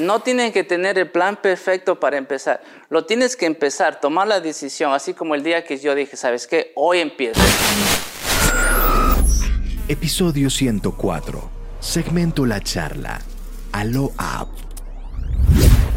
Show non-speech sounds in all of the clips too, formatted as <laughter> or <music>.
No tienen que tener el plan perfecto para empezar. Lo tienes que empezar, tomar la decisión, así como el día que yo dije, ¿sabes qué? Hoy empiezo. Episodio 104. Segmento La Charla. Alo.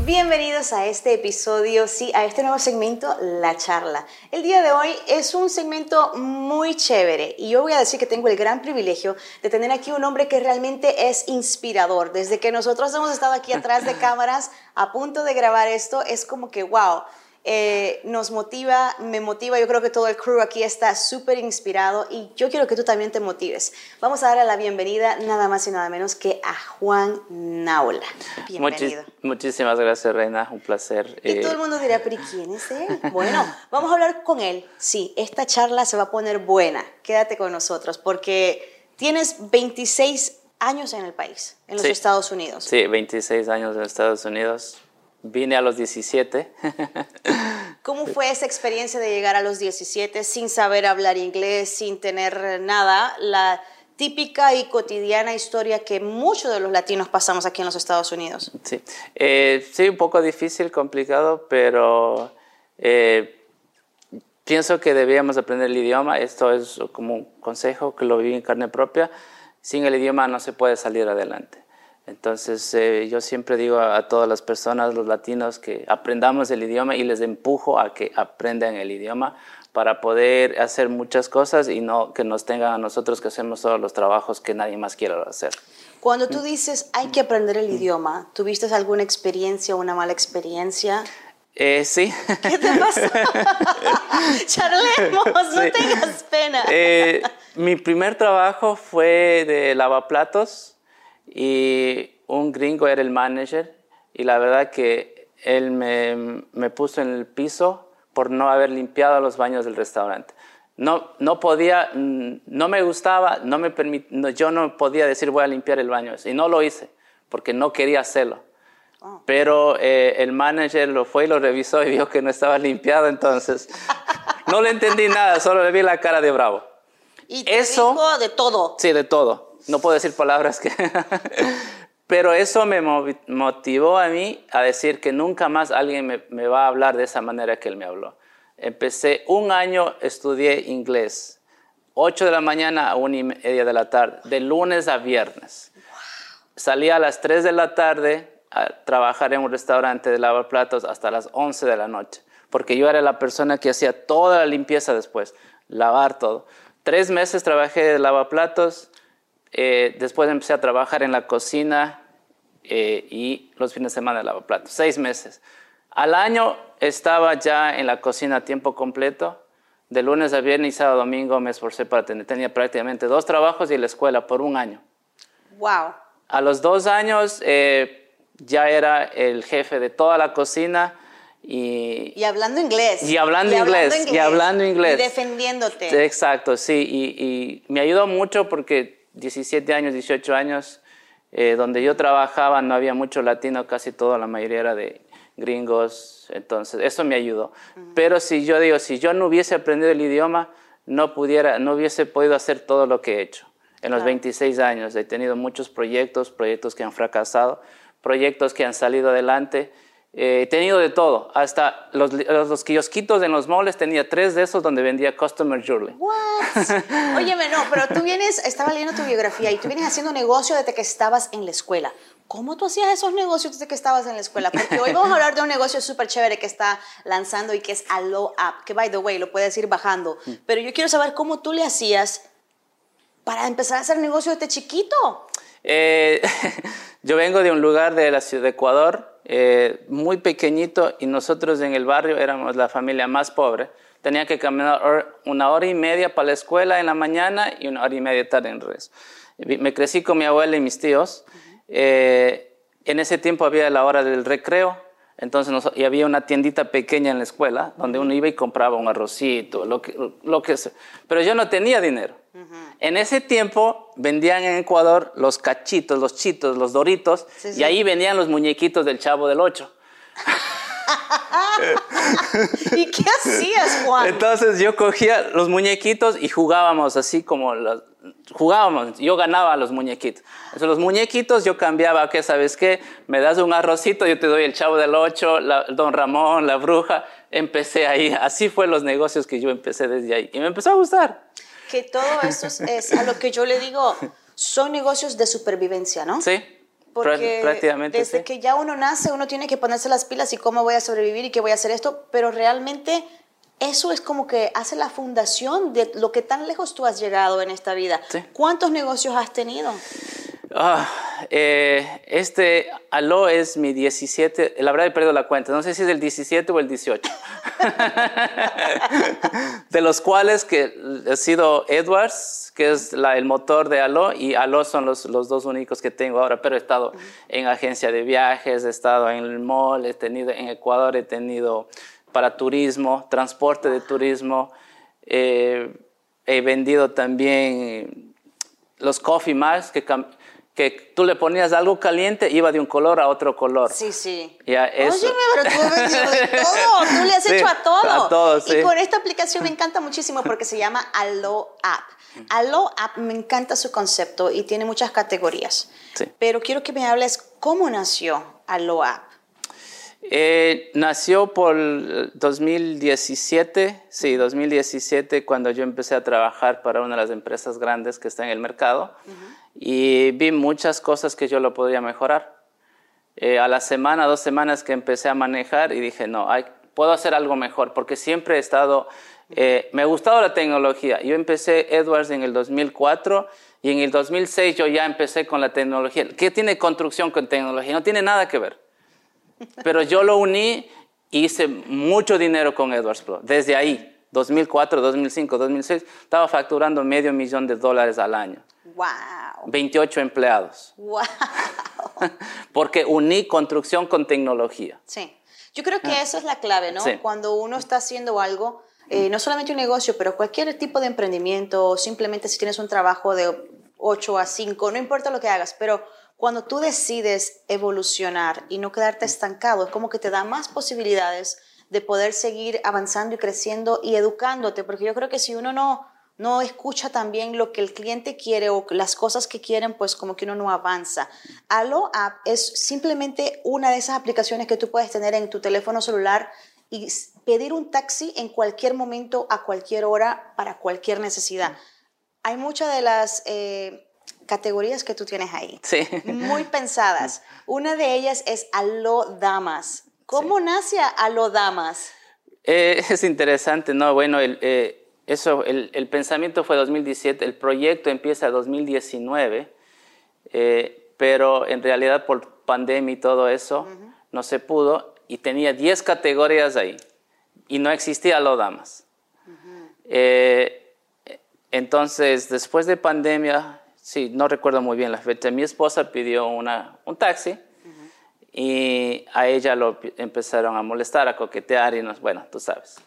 Bienvenidos a este episodio, sí, a este nuevo segmento, La Charla. El día de hoy es un segmento muy chévere y yo voy a decir que tengo el gran privilegio de tener aquí un hombre que realmente es inspirador. Desde que nosotros hemos estado aquí atrás de <laughs> cámaras a punto de grabar esto, es como que, wow, eh, nos motiva, me motiva, yo creo que todo el crew aquí está súper inspirado y yo quiero que tú también te motives. Vamos a darle la bienvenida nada más y nada menos que a Juan Naula. Bienvenido. muchísimas gracias, Reina, un placer. Y todo el eh, mundo dirá, pero ¿quién es él? Bueno, vamos a hablar con él. Sí, esta charla se va a poner buena. Quédate con nosotros porque tienes 26 años en el país, en los Estados Unidos. Sí, 26 años en Estados Unidos. Vine a los 17. <laughs> ¿Cómo fue esa experiencia de llegar a los 17 sin saber hablar inglés, sin tener nada? La típica y cotidiana historia que muchos de los latinos pasamos aquí en los Estados Unidos. Sí, eh, sí un poco difícil, complicado, pero eh, pienso que debíamos aprender el idioma. Esto es como un consejo que lo viví en carne propia. Sin el idioma no se puede salir adelante. Entonces eh, yo siempre digo a, todas las personas, los latinos, que aprendamos el idioma y les empujo a que aprendan el idioma para poder hacer muchas cosas y no que nos tengan a nosotros que hacemos todos los trabajos que nadie más quiere hacer. Cuando tú dices hay que aprender el idioma, ¿tuviste alguna experiencia o una mala experiencia? Eh, sí. <laughs> ¿Qué te pasó? <laughs> Charlemos, no tengas pena. Eh, mi primer trabajo fue de lavaplatos y un gringo era el manager y la verdad que él me, me puso en el piso por no haber limpiado los baños del restaurante. No, no podía, mm, no me gustaba, no me yo no podía decir voy a limpiar el baño y no lo hice porque no quería hacerlo. Oh. Pero eh, el manager lo fue y lo revisó y vio que no estaba limpiado, entonces <laughs> no le entendí nada, solo le vi la cara de bravo. Y Eso, dijo de todo. Sí, de todo no puedo decir palabras que... <laughs> Pero eso me motivó a mí a decir que nunca más alguien me, va a hablar de esa manera que él me habló. Empecé un año, estudié inglés, 8 de la mañana a 1 y media de la tarde, de lunes a viernes. Salía a las 3 de la tarde a trabajar en un restaurante de lavar platos hasta las 11 de la noche, porque yo era la persona que hacía toda la limpieza después, lavar todo. Tres meses trabajé de lavaplatos, eh, después empecé a trabajar en la cocina eh, y los fines de semana de lavaplatos, seis meses. Al año estaba ya en la cocina a tiempo completo. De lunes a viernes y sábado domingo me esforcé para tener. Tenía prácticamente dos trabajos y la escuela por un año. ¡Wow! A los dos años eh, ya era el jefe de toda la cocina. Y, y, hablando inglés. Y hablando, inglés, Y hablando inglés. Y defendiéndote. Exacto, sí. Y, y, me ayudó mucho porque 17 años, 18 años, eh, donde yo trabajaba no había mucho latino, casi toda la mayoría era de gringos, entonces eso me ayudó. Pero si yo digo, si yo no hubiese aprendido el idioma, no, pudiera, no hubiese podido hacer todo lo que he hecho. En los 26 años he tenido muchos proyectos, proyectos que han fracasado, proyectos que han salido adelante eh, he tenido de todo, hasta los, los, kiosquitos en los moles tenía tres de esos donde vendía Customer Jewelry. What? <laughs> Óyeme, no, pero tú vienes, estaba leyendo tu biografía y tú vienes haciendo negocio desde que estabas en la escuela. ¿Cómo tú hacías esos negocios desde que estabas en la escuela? Porque hoy vamos a hablar de un negocio súper chévere que está lanzando y que es Allo App, que by the way, lo puedes ir bajando. Mm. Pero yo quiero saber cómo tú le hacías para empezar a hacer negocio desde chiquito. Eh, <laughs> yo vengo de un lugar de la ciudad de Ecuador, eh, muy pequeñito y nosotros en el barrio éramos la familia más pobre. Tenía que caminar una hora y media para la escuela en la mañana y una hora y media tarde en res. Me crecí con mi abuela y mis tíos. Eh, en ese tiempo había la hora del recreo, entonces y había una tiendita pequeña en la escuela donde uno iba y compraba un arrocito, lo que, lo que sea. Pero yo no tenía dinero. En ese tiempo vendían en Ecuador los cachitos, los chitos, los doritos, y ahí vendían los muñequitos del Chavo del Ocho. <laughs> ¿Y qué hacías, Juan? Entonces yo cogía los muñequitos y jugábamos así como los, jugábamos, yo ganaba los muñequitos. Entonces los muñequitos yo cambiaba, ¿qué sabes qué? Me das un arrocito, yo te doy el chavo del ocho, la, don Ramón, la bruja. Empecé ahí, así fue los negocios que yo empecé desde ahí y me empezó a gustar. Que todo eso es, a lo que yo le digo, son negocios de supervivencia, ¿no? Sí. Porque prácticamente desde que ya uno nace, uno tiene que ponerse las pilas y cómo voy a sobrevivir y qué voy a hacer esto, pero realmente eso es como que hace la fundación de lo que tan lejos tú has llegado en esta vida. ¿Cuántos negocios has tenido? Ah, eh, este aló es mi 17, la verdad he perdido la cuenta, no sé si es el 17 o el 18. <laughs> de los cuales que ha sido Edwards, que es el motor de aló, y aló son los, los, dos únicos que tengo ahora, pero he estado en agencia de viajes, he estado en el mall, he tenido en Ecuador, he tenido para turismo, transporte de turismo, eh, he vendido también los coffee mugs que que tú le ponías algo caliente, iba de un color a otro color. Sí, sí. Ya, eso. Oye, pero tú has vendido de <laughs> todo, tú le has hecho a todo. A todo, sí. Y con esta aplicación me encanta muchísimo porque se llama Allo App. Allo App me encanta su concepto y tiene muchas categorías. Sí. Pero quiero que me hables cómo nació Allo App. Eh, nació por 2017, sí, 2017, cuando yo empecé a trabajar para una de las empresas grandes que está en el mercado y vi muchas cosas que yo lo podría mejorar. Eh, a la semana, dos semanas que empecé a manejar y dije, no, hay, puedo hacer algo mejor, porque siempre he estado, eh, me ha gustado la tecnología. Yo empecé Edwards en el 2004 y en el 2006 yo ya empecé con la tecnología. ¿Qué tiene construcción con tecnología? No tiene nada que ver. Pero yo lo uní y hice mucho dinero con Edwards Pro. Desde ahí, 2004, 2005, 2006, estaba facturando medio millón de dólares al año. ¡Wow! 28 empleados. ¡Wow! <laughs> Porque uní construcción con tecnología. Sí. Yo creo que ah. esa es la clave, ¿no? Sí. Cuando uno está haciendo algo, eh, no solamente un negocio, pero cualquier tipo de emprendimiento, o simplemente si tienes un trabajo de 8 a 5, no importa lo que hagas, pero cuando tú decides evolucionar y no quedarte estancado, es como que te da más posibilidades de poder seguir avanzando y creciendo y educándote, porque yo creo que si uno no, no escucha también lo que el cliente quiere o las cosas que quieren, pues como que uno no avanza. Allo App es simplemente una de esas aplicaciones que tú puedes tener en tu teléfono celular y pedir un taxi en cualquier momento, a cualquier hora, para cualquier necesidad. Hay muchas de las... Eh, categorías que tú tienes ahí. Sí. Muy pensadas. Una de ellas es Aló Damas. ¿Cómo sí. nace Aló Damas? Eh, <laughs> es interesante, ¿no? Bueno, el, eh, eso, el, el, pensamiento fue 2017, el proyecto empieza 2019, eh, pero en realidad por pandemia y todo eso uh -huh. no se pudo y tenía 10 categorías ahí y no existía Aló Damas. Uh -huh. entonces, después de pandemia, sí, no recuerdo muy bien la fecha, mi esposa pidió una, un taxi uh -huh. y a ella lo empezaron a molestar, a coquetear y nos, bueno, tú sabes.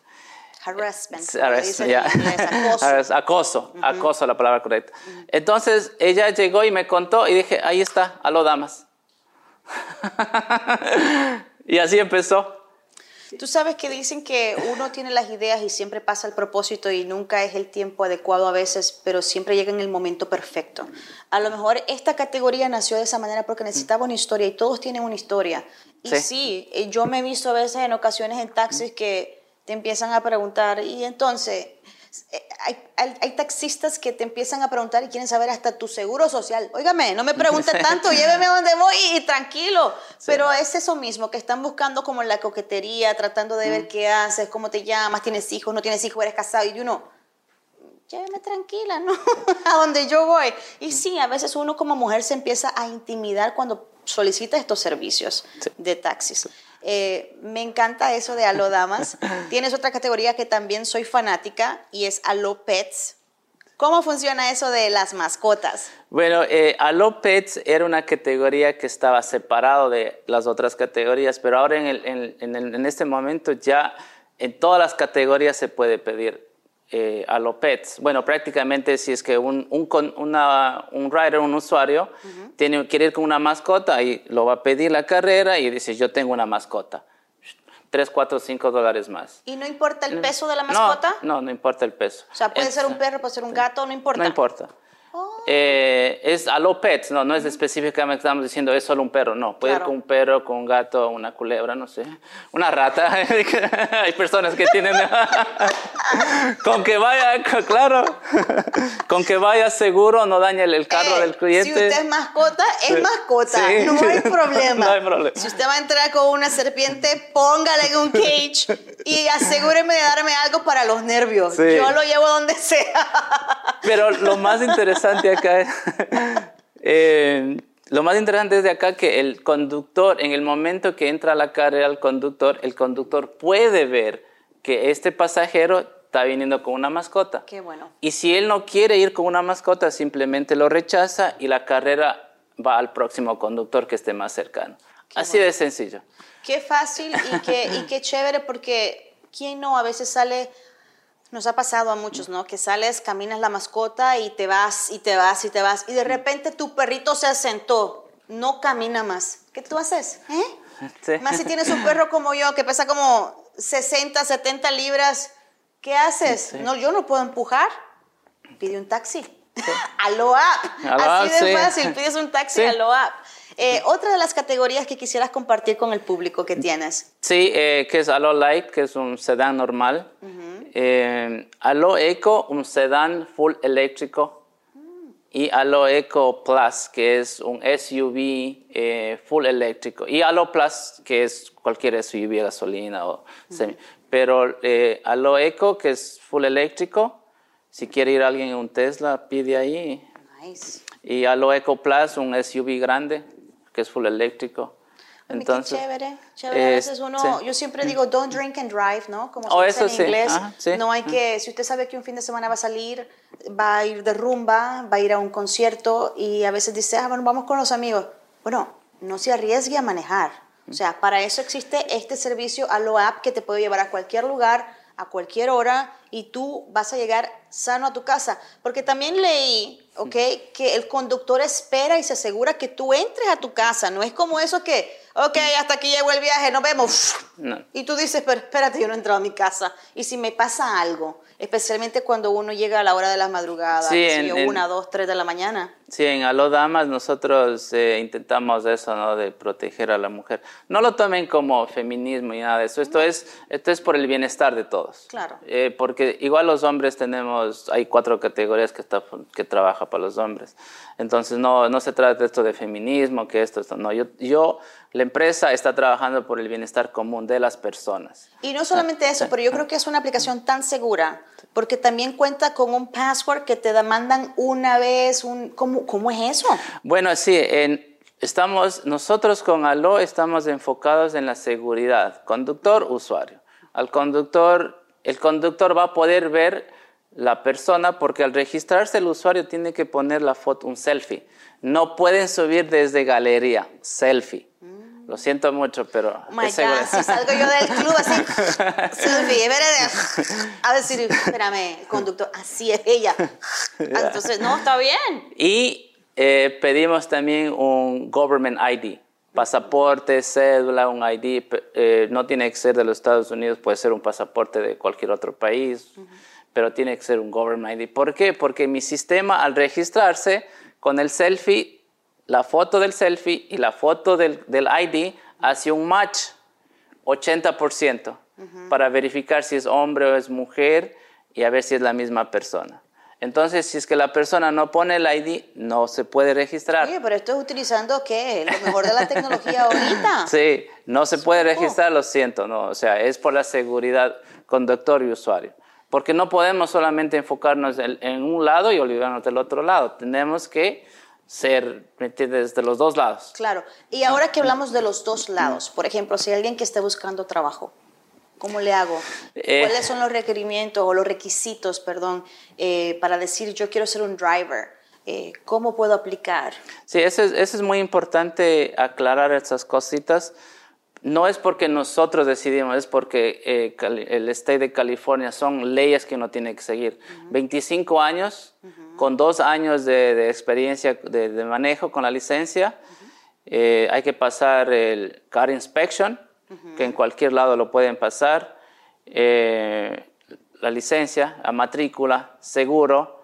Harassment. Harassment yeah. <laughs> acoso. acoso, uh -huh. acoso, la palabra correcta. Uh -huh. Entonces ella llegó y me contó y dije, ahí está, aló damas. <laughs> y así empezó. Tú sabes que dicen que uno tiene las ideas y siempre pasa el propósito y nunca es el tiempo adecuado a veces, pero siempre llega en el momento perfecto. A lo mejor esta categoría nació de esa manera porque necesitaba una historia y todos tienen una historia. Y sí, sí eh, yo me he visto a veces en ocasiones en taxis que te empiezan a preguntar, y entonces, hay, hay, hay, taxistas que te empiezan a preguntar y quieren saber hasta tu seguro social. Óigame, no me pregunte <laughs> tanto, lléveme a donde voy y, y tranquilo. Sí. Pero es eso mismo, que están buscando como la coquetería, tratando de mm. ver qué haces, cómo te llamas, tienes hijos, no tienes hijos, eres casado. Y uno, lléveme tranquila, ¿no? <laughs> a donde yo voy. Y sí, a veces uno como mujer se empieza a intimidar cuando solicita estos servicios sí. de taxis. Eh, me encanta eso de Aló Damas. <coughs> Tienes otra categoría que también soy fanática y es Aló Pets. ¿Cómo funciona eso de las mascotas? Bueno, eh, Aló Pets era una categoría que estaba separado de las otras categorías, pero ahora en, el, en, en, el, en este momento ya en todas las categorías se puede pedir eh, a los pets. Bueno, prácticamente si es que un, un, una, un rider, un usuario, uh -huh. tiene, quiere ir con una mascota y lo va a pedir la carrera y dice, yo tengo una mascota. 3, 4, 5 dólares más. ¿Y no importa el peso de la mascota? No, no, no importa el peso. O sea, puede ser un perro, puede ser un gato, no importa. No importa. Eh, es a lo pets, no, no es específicamente estamos diciendo es solo un perro, no, puede ir Claro. con un perro, con un gato, una culebra, no sé, una rata. <laughs> Hay personas que tienen <laughs> con que vaya, claro, <laughs> con que vaya seguro, no dañe el, carro Eh, del cliente. Si usted es mascota, es mascota. Sí. No hay problema. No hay problema. Si usted va a entrar con una serpiente, póngale en un cage y asegúreme de darme algo para los nervios. Sí. Yo lo llevo donde sea. Pero lo más interesante acá es, <laughs> eh, lo más interesante es de acá que el conductor, en el momento que entra a la carrera el conductor, el conductor puede ver que este pasajero está viniendo con una mascota. Qué bueno. Y si él no quiere ir con una mascota, simplemente lo rechaza y la carrera va al próximo conductor que esté más cercano. Así de sencillo. Qué fácil y qué, y qué chévere porque quién no a veces sale, nos ha pasado a muchos, ¿no? Que sales, caminas la mascota y te vas y te vas y te vas y de repente tu perrito se asentó, no camina más. ¿Qué tú haces? ¿Eh? <laughs> Sí. Más si tienes un perro como yo que pesa como 60, 70 libras, ¿qué haces? Sí. No, yo no puedo empujar. Pide un taxi. <laughs> app. Lo Así de sí. fácil, pides un taxi Sí. a lo app. Eh, otra de las categorías que quisieras compartir con el público que tienes. Sí, eh, que es Allo Light, que es un sedán normal. Eh, Allo Eco, un sedán full eléctrico. Y Allo Eco Plus, que es un SUV eh, full eléctrico. Y Allo Plus, que es cualquier SUV, gasolina o semi. Pero eh, Allo Eco, que es full eléctrico. Si quiere ir alguien en un Tesla, pide ahí. Nice. Y Allo Eco Plus, un SUV grande, que es full eléctrico. Ay, qué chévere, chévere. A eh, veces uno, sí. yo siempre digo, don't drink and drive, ¿no? Como se Oh, dice eso en sí, inglés. ajá, sí. No hay que, si usted sabe que un fin de semana va a salir, va a ir de rumba, va a ir a un concierto y a veces dice, ah, bueno, vamos con los amigos. Bueno, no se arriesgue a manejar. O sea, para eso existe este servicio Allo App que te puede llevar a cualquier lugar, a cualquier hora y tú vas a llegar sano a tu casa. Porque también leí, ¿ok? Que el conductor espera y se asegura que tú entres a tu casa. No es como eso que, ok, hasta aquí llegó el viaje, nos vemos. No. Y tú dices, pero espérate, yo no he entrado a mi casa. Y si me pasa algo, especialmente cuando uno llega a la hora de las madrugadas, Sí, en- en- una, dos, tres de la mañana. Sí, en Aló Damas nosotros eh, intentamos eso, ¿no? De proteger a la mujer. No lo tomen como feminismo y nada de eso. Esto es, esto es por el bienestar de todos. Claro. Eh, porque igual los hombres tenemos, hay cuatro categorías que, está, que trabaja para los hombres. Entonces no, no se trata de esto de feminismo, que esto, esto. No, yo, yo, la empresa está trabajando por el bienestar común de las personas. Y no solamente eso, pero yo creo que es una aplicación tan segura, porque también cuenta con un password que te mandan una vez, un, ¿cómo, ¿cómo es eso? Bueno, sí, en, estamos, nosotros con Aló estamos enfocados en la seguridad, conductor, usuario. Al conductor, el conductor va a poder ver la persona porque al registrarse el usuario tiene que poner la foto, un selfie. No pueden subir desde galería, selfie. Lo siento mucho, pero... Oh my. God, si salgo yo del club así, <laughs> selfie, espérate, a decir, espérame, conductor, así es ella. Entonces, no, está bien. Y eh, pedimos también un government ID, pasaporte, cédula, un ID. eh, no tiene que ser de los Estados Unidos, puede ser un pasaporte de cualquier otro país, pero tiene que ser un government ID. ¿Por qué? Porque mi sistema al registrarse con el selfie, la foto del selfie y la foto del, del ID hace un match 80% para verificar si es hombre o es mujer y a ver si es la misma persona. Entonces, si es que la persona no pone el ID, no se puede registrar. Oye, pero esto es utilizando, ¿qué? Lo mejor de la tecnología ahorita. <laughs> Sí, no se puede registrar, lo siento, no. O sea, es por la seguridad conductor y usuario. Porque no podemos solamente enfocarnos en, en un lado y olvidarnos del otro lado. Tenemos que ser, ¿me entiendes?, de los dos lados. Claro. Y ahora que hablamos de los dos lados, por ejemplo, si hay alguien que esté buscando trabajo, ¿cómo le hago? Eh. ¿Cuáles son los requerimientos o los requisitos, perdón, eh, para decir yo quiero ser un driver? Eh, ¿Cómo puedo aplicar? Sí, eso es, eso es muy importante aclarar esas cositas. No es porque nosotros decidimos, es porque eh, el State de California son leyes que uno tiene que seguir. 25 años, con dos años de, de experiencia de, de manejo con la licencia, eh, hay que pasar el car inspection, que en cualquier lado lo pueden pasar. Eh, la licencia, la matrícula, seguro,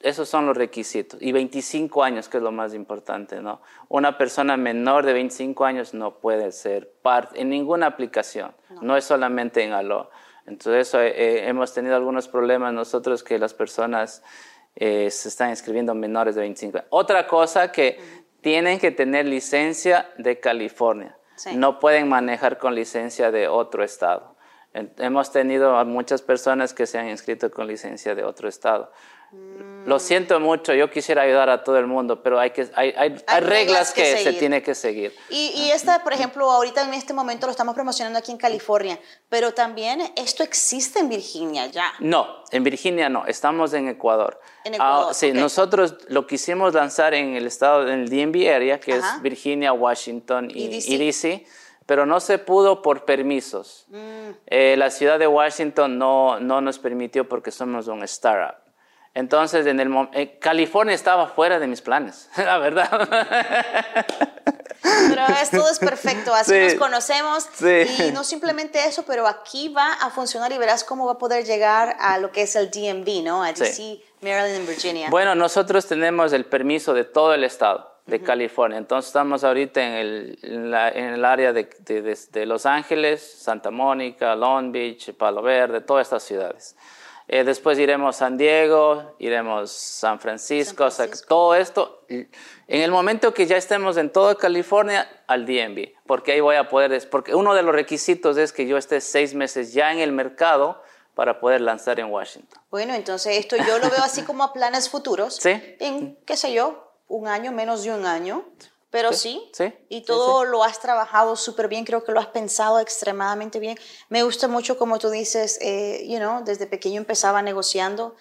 esos son los requisitos. Y 25 años, que es lo más importante, ¿no? Una persona menor de 25 años no puede ser parte en ninguna aplicación, no, es solamente en Aló. Entonces, eso, eh, hemos tenido algunos problemas nosotros que las personas eh, se están inscribiendo menores de 25 años. Otra cosa que tienen que tener licencia de California. No pueden manejar con licencia de otro estado. Hemos tenido muchas personas que se han inscrito con licencia de otro estado. Lo siento mucho, yo quisiera ayudar a todo el mundo, pero hay, que, hay, hay, hay reglas, que, se tiene que seguir. Y, y, esta, por ejemplo, ahorita en este momento lo estamos promocionando aquí en California, pero también esto existe en Virginia ya. No, en Virginia no, estamos en Ecuador. En Ecuador. Ah, sí, nosotros lo quisimos lanzar en el estado, en el DMV area, que es Virginia, Washington y, y DC pero no se pudo por permisos. Mm. Eh, la ciudad de Washington no, no nos permitió porque somos un startup. Entonces, en el eh, California estaba fuera de mis planes, <laughs> la verdad. Pero es, todo es perfecto, así nos conocemos. Y no simplemente eso, pero aquí va a funcionar y verás cómo va a poder llegar a lo que es el DMV, ¿no? A DC, Maryland y Virginia. Bueno, nosotros tenemos el permiso de todo el estado de California. Entonces estamos ahorita en el, en el área de, de, Los Ángeles, Santa Mónica, Long Beach, Palo Verde, todas estas ciudades. Eh, después iremos a San Diego, iremos San Francisco, San Francisco. todo esto. En el momento que ya estemos en toda California, al DMV, porque ahí voy a poder, porque uno de los requisitos es que yo esté seis meses ya en el mercado para poder lanzar en Washington. Bueno, entonces esto yo lo veo así como a planes futuros. <laughs> Sí. En, qué sé yo, un año, menos de un año. Pero sí, sí, y todo lo has trabajado súper bien, creo que lo has pensado extremadamente bien. Me gusta mucho como tú dices, eh, you know, desde pequeño empezaba negociando.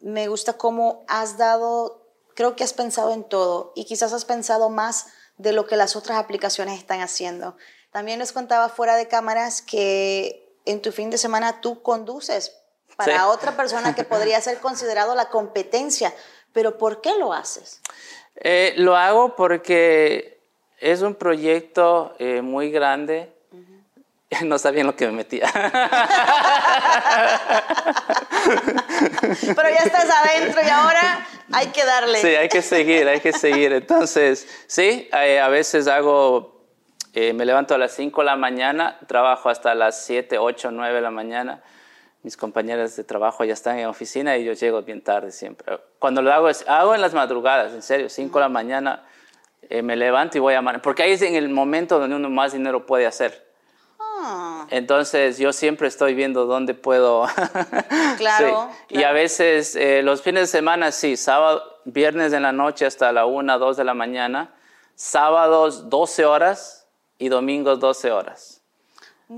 me gusta cómo has dado, creo que has pensado en todo y quizás has pensado más de lo que las otras aplicaciones están haciendo. También les contaba fuera de cámaras que en tu fin de semana tú conduces para otra persona que podría ser considerado la competencia, pero ¿por qué lo haces? Eh, lo hago porque es un proyecto eh, muy grande. No sabía en lo que me metía. Pero ya estás adentro y ahora hay que darle. Sí, hay que seguir, hay que seguir. Entonces, sí, eh, a veces hago, me levanto a las 5 de la mañana, trabajo hasta las 7, 8, 9 de la mañana mis compañeras de trabajo ya están en oficina y yo llego bien tarde siempre. Cuando lo hago, es, hago en las madrugadas, en serio, 5 de la mañana eh, me levanto y voy a... Porque ahí es en el momento donde uno más dinero puede hacer. Ah. Entonces yo siempre estoy viendo dónde puedo... <laughs> claro, Y a veces eh, los fines de semana, sí, sábado, viernes en la noche hasta la 1, 2 de la mañana, sábados 12 horas y domingos 12 horas.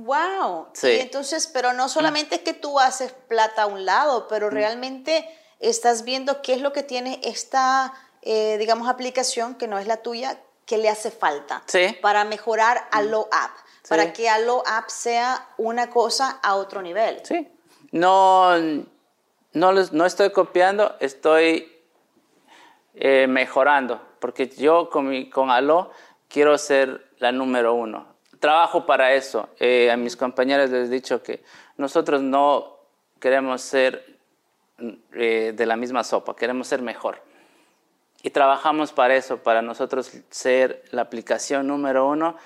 Wow. Sí. entonces, pero no solamente es que tú haces plata a un lado, pero mm. realmente estás viendo qué es lo que tiene esta, eh, digamos, aplicación que no es la tuya, que le hace falta para mejorar a Low App, para que a Low App sea una cosa a otro nivel. Sí. No, no, no estoy copiando, estoy eh, mejorando, porque yo con, mi, con Allo quiero ser la número uno trabajo para eso. Eh, a mis compañeros les he dicho que nosotros no queremos ser eh, de la misma sopa, queremos ser mejor. Y trabajamos para eso, para nosotros ser la aplicación número uno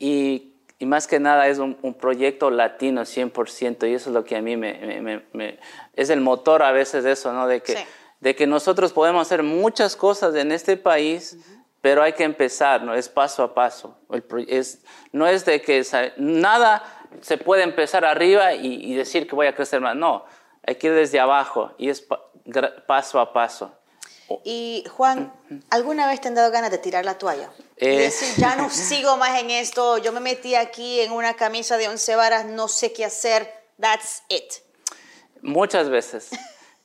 y, y más que nada es un, proyecto latino 100% y eso es lo que a mí me, me, es el motor a veces de eso, ¿no? De que, de que nosotros podemos hacer muchas cosas en este país. Pero hay que empezar, ¿no? Es paso a paso. Es, no es de que nada se puede empezar arriba y, decir que voy a crecer más. No, hay que ir desde abajo y es paso a paso. Y Juan, ¿alguna vez te han dado ganas de tirar la toalla? y eh, decir, ya no sigo más en esto, yo me metí aquí en una camisa de once varas, no sé qué hacer, that's it. Muchas veces.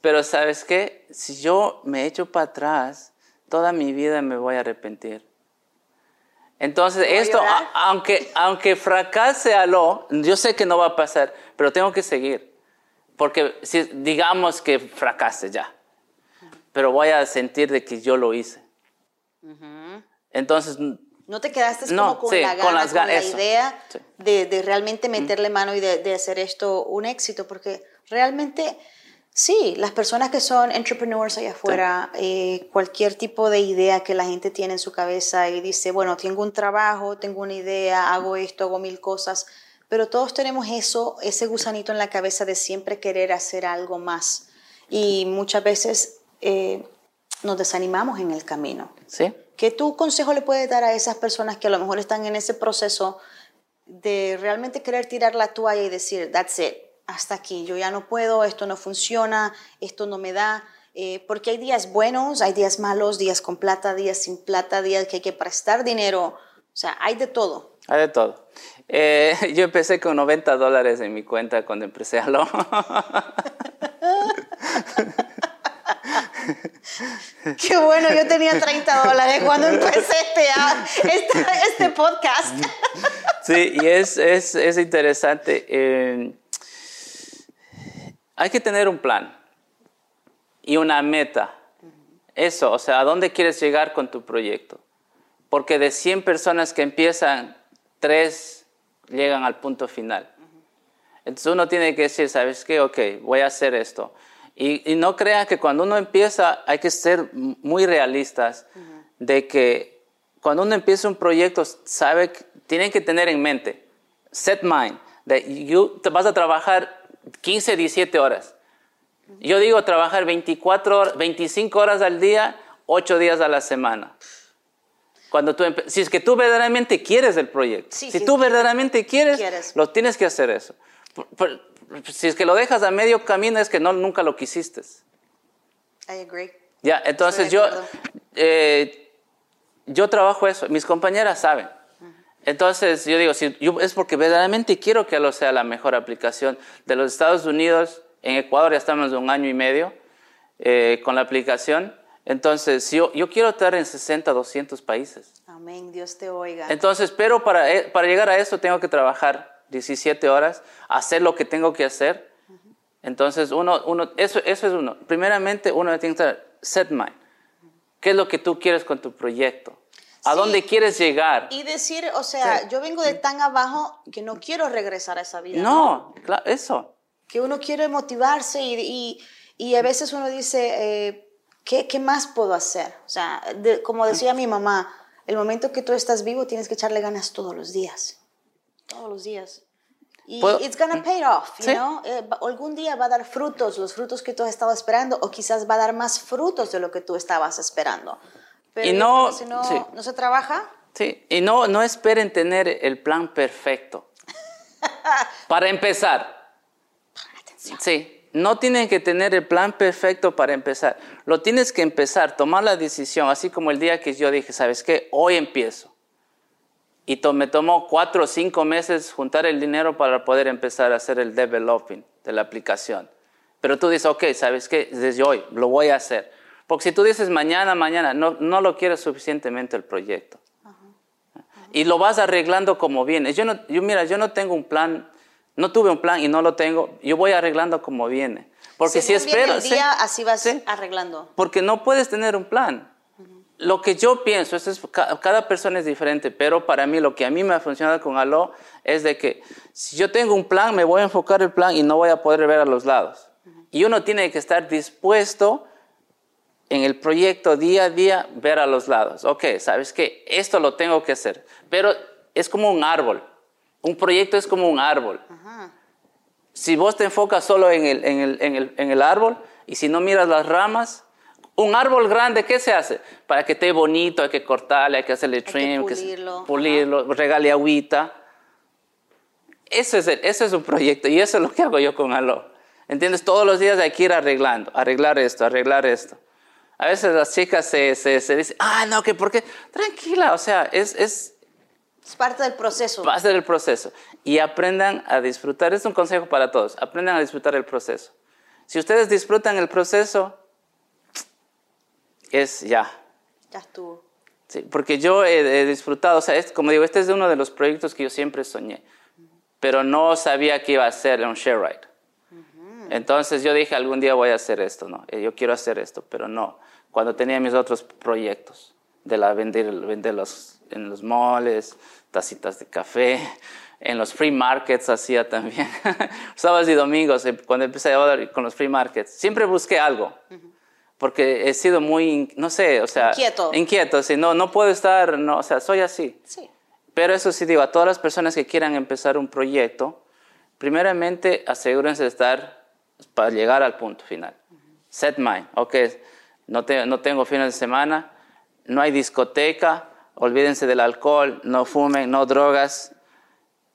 Pero ¿sabes qué? Si yo me echo para atrás, toda mi vida me voy a arrepentir. Entonces, esto, aunque, aunque fracase a lo, yo sé que no va a pasar, pero tengo que seguir. Porque si, digamos que fracase ya, pero voy a sentir de que yo lo hice. Entonces, No te quedaste No, como con sí, la gana, con, las la eso. idea Sí. de, de realmente meterle mano y de, de hacer esto un éxito, porque realmente, sí, las personas que son entrepreneurs allá afuera, eh, cualquier tipo de idea que la gente tiene en su cabeza y dice, bueno, tengo un trabajo, tengo una idea, hago esto, hago mil cosas, pero todos tenemos eso, ese gusanito en la cabeza de siempre querer hacer algo más. Y muchas veces eh, nos desanimamos en el camino. ¿Sí? ¿Qué tu consejo le puedes dar a esas personas que a lo mejor están en ese proceso de realmente querer tirar la toalla y decir, that's it, hasta aquí, yo ya no puedo, esto no funciona, esto no me da? Eh, porque hay días buenos, hay días malos, días con plata, días sin plata, días que hay que prestar dinero, o sea, hay de todo. Hay de todo. Eh, <laughs> yo empecé con 90 dólares en mi cuenta cuando empecé a lo. <laughs> Qué bueno, yo tenía 30 dólares cuando empecé este, este, este podcast. Sí, y es, es, es interesante. eh, hay que tener un plan y una meta. Eso, o sea, ¿a dónde quieres llegar con tu proyecto? Porque de 100 personas que empiezan, 3 llegan al punto final. Entonces uno tiene que decir, ¿sabes qué? Ok, voy a hacer esto. Y, y no crean que cuando uno empieza hay que ser muy realistas de que cuando uno empieza un proyecto, sabe, tienen que tener en mente, set mind, that you te vas a trabajar 15, 17 horas. Yo digo trabajar 24 horas, 25 horas al día, 8 días a la semana. Cuando tú si es que tú verdaderamente quieres el proyecto, Sí, si sí, tú verdaderamente quieres, Quieres. lo tienes que hacer eso. Por- por- si es que lo dejas a medio camino es que no, nunca lo quisiste. I agree. Ya, entonces yo, eh, yo trabajo eso, mis compañeras saben. Entonces yo digo, si yo- es porque verdaderamente quiero que lo sea la mejor aplicación de los Estados Unidos. En Ecuador ya estamos de un año y medio eh, con la aplicación. Entonces yo, yo quiero estar en 60, 200 países. Amén, Dios te oiga. Entonces, pero para, eh, para llegar a eso tengo que trabajar 17 horas, hacer lo que tengo que hacer. Entonces, uno, uno, eso, eso es uno. Primeramente, uno tiene que estar set mind. ¿Qué es lo que tú quieres con tu proyecto? ¿A Sí. dónde quieres llegar? Y decir, o sea, Sí. yo vengo de tan abajo que no quiero regresar a esa vida. No, claro, eso. Que uno quiere motivarse y, y, y a veces uno dice, eh, ¿qué, ¿qué más puedo hacer? O sea, de- como decía mi mamá, el momento que tú estás vivo tienes que echarle ganas todos los días. Todos los días. Y Puedo- it's gonna pay off, you Sí. know? Eh, algún día va a dar frutos, los frutos que tú has estado esperando, o quizás va a dar más frutos de lo que tú estabas esperando. Pero Y no- si no, sí. no se trabaja, Sí, y no, no esperen tener el plan perfecto. <laughs> para empezar. Sí, no tienen que tener el plan perfecto para empezar. Lo tienes que empezar, tomar la decisión, así como el día que yo dije, ¿sabes qué? Hoy empiezo. Y to- me tomó cuatro o cinco meses juntar el dinero para poder empezar a hacer el developing de la aplicación. Pero tú dices, ok, ¿sabes qué? Desde hoy lo voy a hacer. Porque si tú dices mañana, mañana, no, no lo quieres suficientemente el proyecto y lo vas arreglando como viene. Yo no, yo mira, yo no tengo un plan, no tuve un plan y no lo tengo. Yo voy arreglando como viene, porque si según viene espero, el sí, día, así vas sí, arreglando. porque no puedes tener un plan. Lo que yo pienso, esto es, ca- cada persona es diferente, pero para mí lo que a mí me ha funcionado con Aló es de que si yo tengo un plan, me voy a enfocar el plan y no voy a poder ver a los lados. Y uno tiene que estar dispuesto en el proyecto día a día ver a los lados. Ok, sabes que esto lo tengo que hacer, pero es como un árbol. Un proyecto es como un árbol. Si vos te enfocas solo en el, en, el, en, el, en el árbol y si no miras las ramas, un árbol grande, ¿qué se hace? Para que esté bonito, hay que cortarle, hay que hacerle que trim, se- pulirlo, pulirlo regale agüita. Eso es, eso es un proyecto y eso es lo que hago yo con Aló. ¿Entiendes? Todos los días hay que ir arreglando, arreglar esto, arreglar esto. A veces las chicas se, se, se dicen, ah, no, que por qué. Tranquila, o sea, es, es Es parte del proceso. va a ser el proceso. Y aprendan a disfrutar. Es un consejo para todos. Aprendan a disfrutar el proceso. Si ustedes disfrutan el proceso, es ya. Ya estuvo. Sí, porque yo he, he disfrutado, o sea, es, como digo, este es uno de los proyectos que yo siempre soñé, pero no sabía que iba a ser un share ride. Entonces yo dije, algún día voy a hacer esto, ¿no? Eh, Yo quiero hacer esto, pero no. Cuando tenía mis otros proyectos de la vender, vender los en los moles, tacitas de café, en los free markets hacía también, <laughs> sábados y domingos, eh, cuando empecé a con los free markets, siempre busqué algo, porque he sido muy, no sé, o sea, inquieto, inquieto, sí, no, no puedo estar, no, o sea, soy así. Sí. Pero eso sí digo, a todas las personas que quieran empezar un proyecto, primeramente asegúrense de estar para llegar al punto final. Set mind, ok, no, no tengo fines de semana, no hay discoteca, olvídense del alcohol, no fumen, no drogas,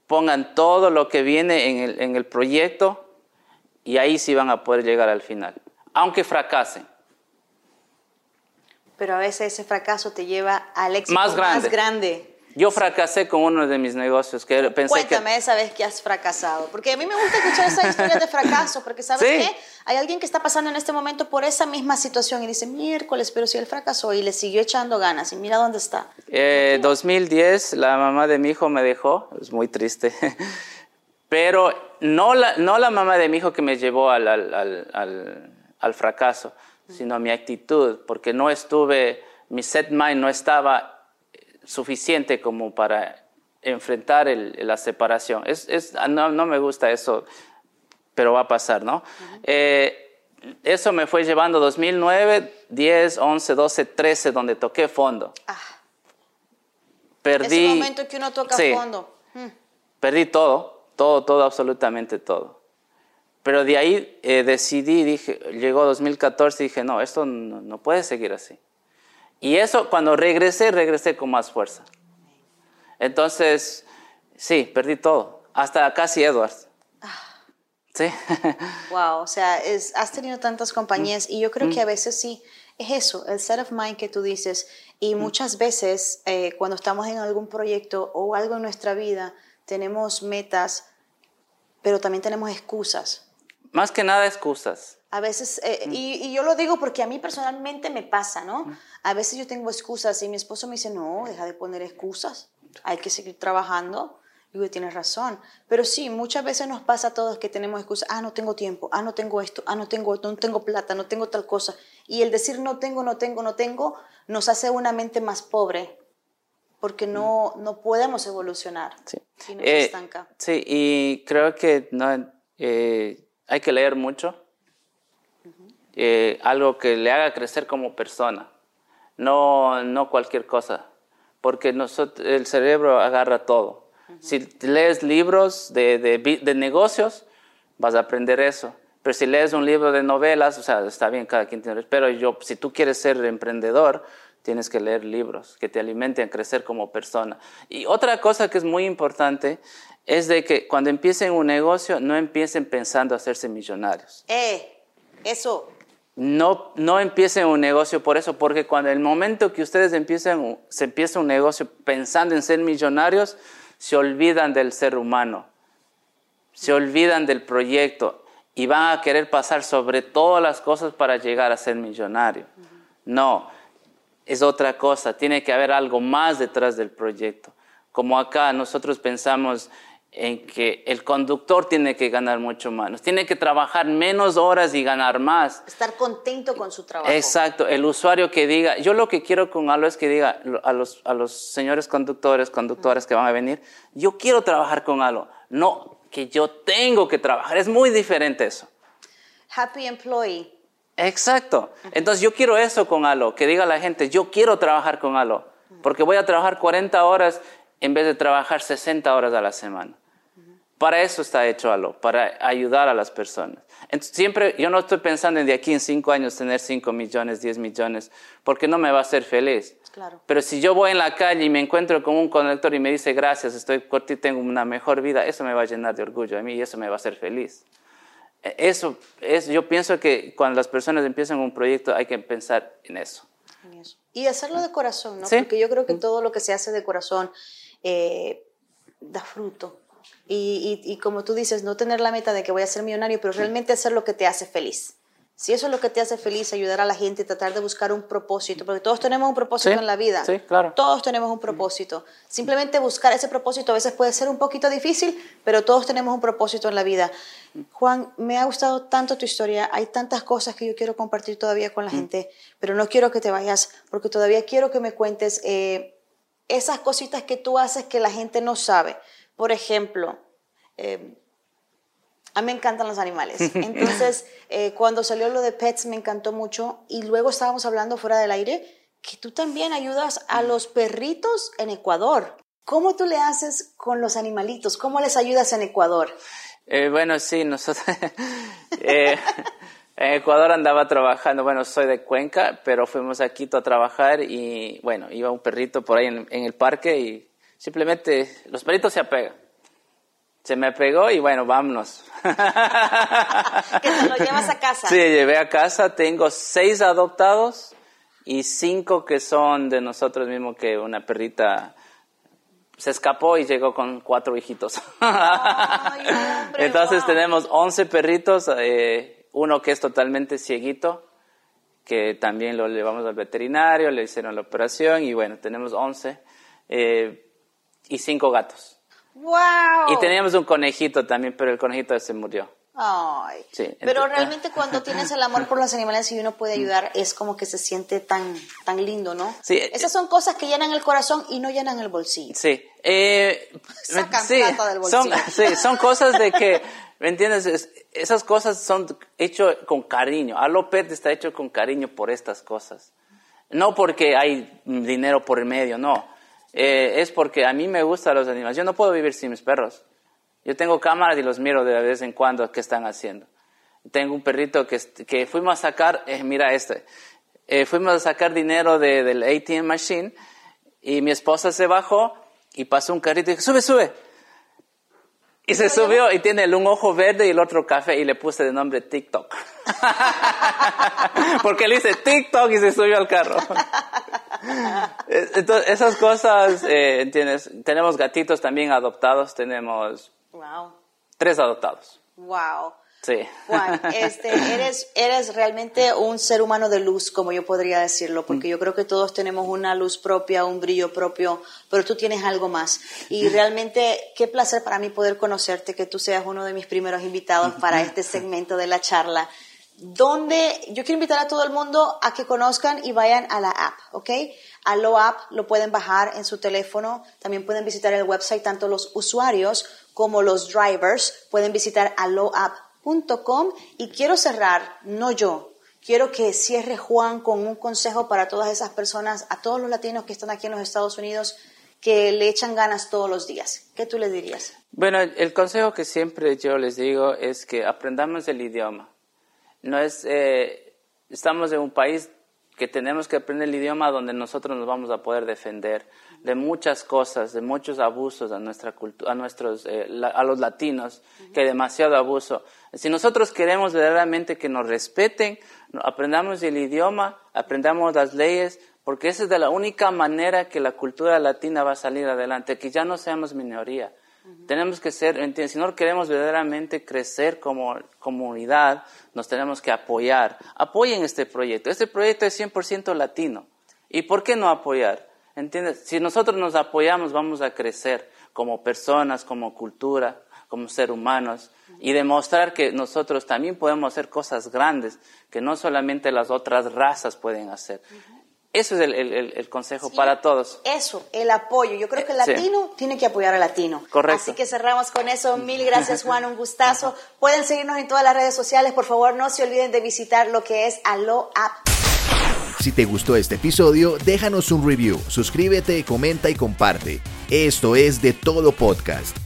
pongan todo lo que viene en el, en el proyecto y ahí sí van a poder llegar al final, aunque fracasen. Pero a veces ese fracaso te lleva al éxito más grande. Más grande. Yo fracasé con uno de mis negocios que pensé Cuéntame esa vez que has fracasado, porque a mí me gusta escuchar esas historias de fracaso, porque sabes qué, hay alguien que está pasando en este momento por esa misma situación y dice, miércoles, pero si él fracasó y le siguió echando ganas y mira dónde está. Eh, 2010, la mamá de mi hijo me dejó, es muy triste, <laughs> pero no la, no la mamá de mi hijo que me llevó al, al, al, al fracaso, sino mi actitud, porque no estuve, mi set mind no estaba suficiente como para enfrentar la separación. Es, es, no, no, me gusta eso, pero va a pasar, ¿no? eh, eso me fue llevando 2009, 10, 11, 12, 13, donde toqué fondo. Ah. Perdí. Ese momento que uno toca sí, fondo. Hmm. Perdí todo, todo, todo, absolutamente todo. Pero de ahí eh, decidí, dije, llegó 2014 y dije, no, esto no, no puede seguir así. Y eso, cuando regresé, regresé con más fuerza. Entonces, sí, perdí todo, hasta casi Edwards. Sí. <laughs> wow, o sea, es, has tenido tantas compañías y yo creo que a veces sí, es eso, el set of mind que tú dices. Y muchas veces eh, cuando estamos en algún proyecto o algo en nuestra vida, tenemos metas, pero también tenemos excusas. Más que nada excusas. A veces, eh, y, y, yo lo digo porque a mí personalmente me pasa, ¿no? A veces yo tengo excusas y mi esposo me dice, no, deja de poner excusas, hay que seguir trabajando. Y digo, tienes razón. Pero sí, muchas veces nos pasa a todos que tenemos excusas, ah, no tengo tiempo, ah, no tengo esto, ah, no tengo, no tengo plata, no tengo tal cosa. Y el decir no tengo, no tengo, no tengo, nos hace una mente más pobre, porque no, no podemos evolucionar sí. y nos eh, estanca. Sí, y creo que no, eh, hay que leer mucho eh, algo que le haga crecer como persona, no, no cualquier cosa, porque nosotros, el cerebro agarra todo. Si lees libros de, de, de, negocios, vas a aprender eso. Pero si lees un libro de novelas, o sea, está bien, cada quien tiene... Pero yo, si tú quieres ser emprendedor, tienes que leer libros que te alimenten a crecer como persona. Y otra cosa que es muy importante es de que cuando empiecen un negocio, no empiecen pensando hacerse millonarios. Eh, eso no, no empiecen un negocio por eso, porque cuando el momento que ustedes empiecen, se empieza un negocio pensando en ser millonarios, se olvidan del ser humano, se olvidan del proyecto y van a querer pasar sobre todas las cosas para llegar a ser millonario. No, es otra cosa, tiene que haber algo más detrás del proyecto. Como acá nosotros pensamos en que el conductor tiene que ganar mucho más, tiene que trabajar menos horas y ganar más. Estar contento con su trabajo. Exacto, el usuario que diga, yo lo que quiero con Alo es que diga a los, a los señores conductores, conductoras que van a venir, yo quiero trabajar con Alo, no que yo tengo que trabajar, es muy diferente eso. Happy employee. Exacto, entonces yo quiero eso con Alo, que diga la gente, yo quiero trabajar con Alo, porque voy a trabajar 40 horas en vez de trabajar 60 horas a la semana. Para eso está hecho algo, para ayudar a las personas. Entonces, siempre, yo no estoy pensando en de aquí en cinco años tener 5 millones, 10 millones, porque no me va a hacer feliz. Claro. Pero si yo voy en la calle y me encuentro con un conductor y me dice gracias, estoy corto y tengo una mejor vida, eso me va a llenar de orgullo a mí y eso me va a hacer feliz. E, eso es, yo pienso que cuando las personas empiezan un proyecto hay que pensar en eso. En eso. Y hacerlo de corazón, ¿no? ¿Sí? Porque yo creo que todo lo que se hace de corazón eh, da fruto. Y, y, y, como tú dices, no tener la meta de que voy a ser millonario, pero realmente hacer lo que te hace feliz. Si eso es lo que te hace feliz, ayudar a la gente, tratar de buscar un propósito, porque todos tenemos un propósito sí, en la vida. Sí, claro. Todos tenemos un propósito. Simplemente buscar ese propósito a veces puede ser un poquito difícil, pero todos tenemos un propósito en la vida. Juan, me ha gustado tanto tu historia. Hay tantas cosas que yo quiero compartir todavía con la gente, pero no quiero que te vayas, porque todavía quiero que me cuentes. Eh, esas cositas que tú haces que la gente no sabe. Por ejemplo, eh, a mí me encantan los animales. <laughs> Entonces, eh, cuando salió lo de Pets me encantó mucho y luego estábamos hablando fuera del aire que tú también ayudas a los perritos en Ecuador. ¿Cómo tú le haces con los animalitos? ¿Cómo les ayudas en Ecuador? Eh, bueno, sí, nosotros <laughs> en Ecuador andaba trabajando, bueno, soy de Cuenca, pero fuimos a Quito a trabajar y bueno, iba un perrito por ahí en, en el parque y simplemente los perritos se apegan. Se me pegó y bueno, vámonos. <laughs> que te lo llevas a casa. Sí, llevé a casa. Tengo seis adoptados y cinco que son de nosotros mismos, que una perrita se escapó y llegó con cuatro hijitos. Ay, hombre, <laughs> Entonces wow. tenemos once perritos, eh, uno que es totalmente cieguito, que también lo llevamos al veterinario, le hicieron la operación y bueno, tenemos once eh, y cinco gatos. ¡Wow! Y teníamos un conejito también, pero el conejito se murió. Ay. Sí, Pero ent- realmente cuando tienes el amor por los animales y uno puede ayudar, es como que se siente tan, tan lindo, ¿no? Sí, Esas son cosas que llenan el corazón y no llenan el bolsillo. Sí. Eh, Sacan sí, plata del son, bolsillo. sí, son cosas de que, ¿me entiendes? Es- esas cosas son hechas con cariño. Alo Pet está hecho con cariño por estas cosas. No porque hay dinero por el medio, no. Eh, es porque a mí me gustan los animales. Yo no puedo vivir sin mis perros. Yo tengo cámaras y los miro de vez en cuando qué están haciendo. Tengo un perrito que, que fuimos a sacar, eh, mira este, Eh, fuimos a sacar dinero de, del ATM machine y mi esposa se bajó y pasó un carrito y dijo, sube, sube. Y se subió y tiene el un ojo verde y el otro café y le puse de nombre TikTok. <laughs> Porque le hice TikTok y se subió al carro. <laughs> Entonces, esas cosas, eh, ¿entiendes? Tenemos gatitos también adoptados, tenemos Wow. tres adoptados. Wow. Sí. Juan, <laughs> este, eres, eres realmente un ser humano de luz, como yo podría decirlo, porque yo creo que todos tenemos una luz propia, un brillo propio, pero tú tienes algo más. Y realmente, qué placer para mí poder conocerte, que tú seas uno de mis primeros invitados para este segmento de la charla, donde yo quiero invitar a todo el mundo a que conozcan y vayan a la app, ¿ok? A lo app lo pueden bajar en su teléfono, también pueden visitar el website, tanto los usuarios como los drivers pueden visitar y quiero cerrar, no yo, quiero que cierre Juan con un consejo para todas esas personas, a todos los latinos que están aquí en los Estados Unidos, que le echan ganas todos los días. ¿Qué tú les dirías? Bueno, el consejo que siempre yo les digo es que aprendamos el idioma. No es, eh, estamos en un país que tenemos que aprender el idioma donde nosotros nos vamos a poder defender de muchas cosas, de muchos abusos a nuestra cultura, a nuestros, eh, la- a los latinos, que hay demasiado abuso. Si nosotros queremos verdaderamente que nos respeten, aprendamos el idioma, aprendamos las leyes, porque esa es de la única manera que la cultura latina va a salir adelante, que ya no seamos minoría. Tenemos que ser, si no queremos verdaderamente crecer como comunidad, nos tenemos que apoyar. Apoyen este proyecto. Este proyecto es 100% latino. ¿Y por qué no apoyar? ¿Entiendes? Si nosotros nos apoyamos, vamos a crecer como personas, como cultura, como ser humanos y demostrar que nosotros también podemos hacer cosas grandes que no solamente las otras razas pueden hacer. Eso es el, el- consejo Sí. para todos. Eso, el apoyo. Yo creo que el Sí. latino tiene que apoyar al latino. Correcto. Así que cerramos con eso. Mil gracias, Juan. Un gustazo. <laughs> Pueden seguirnos en todas las redes sociales. Por favor, no se olviden de visitar lo que es Alo App. Si te gustó este episodio, déjanos un review, suscríbete, comenta y comparte. Esto es de todo podcast.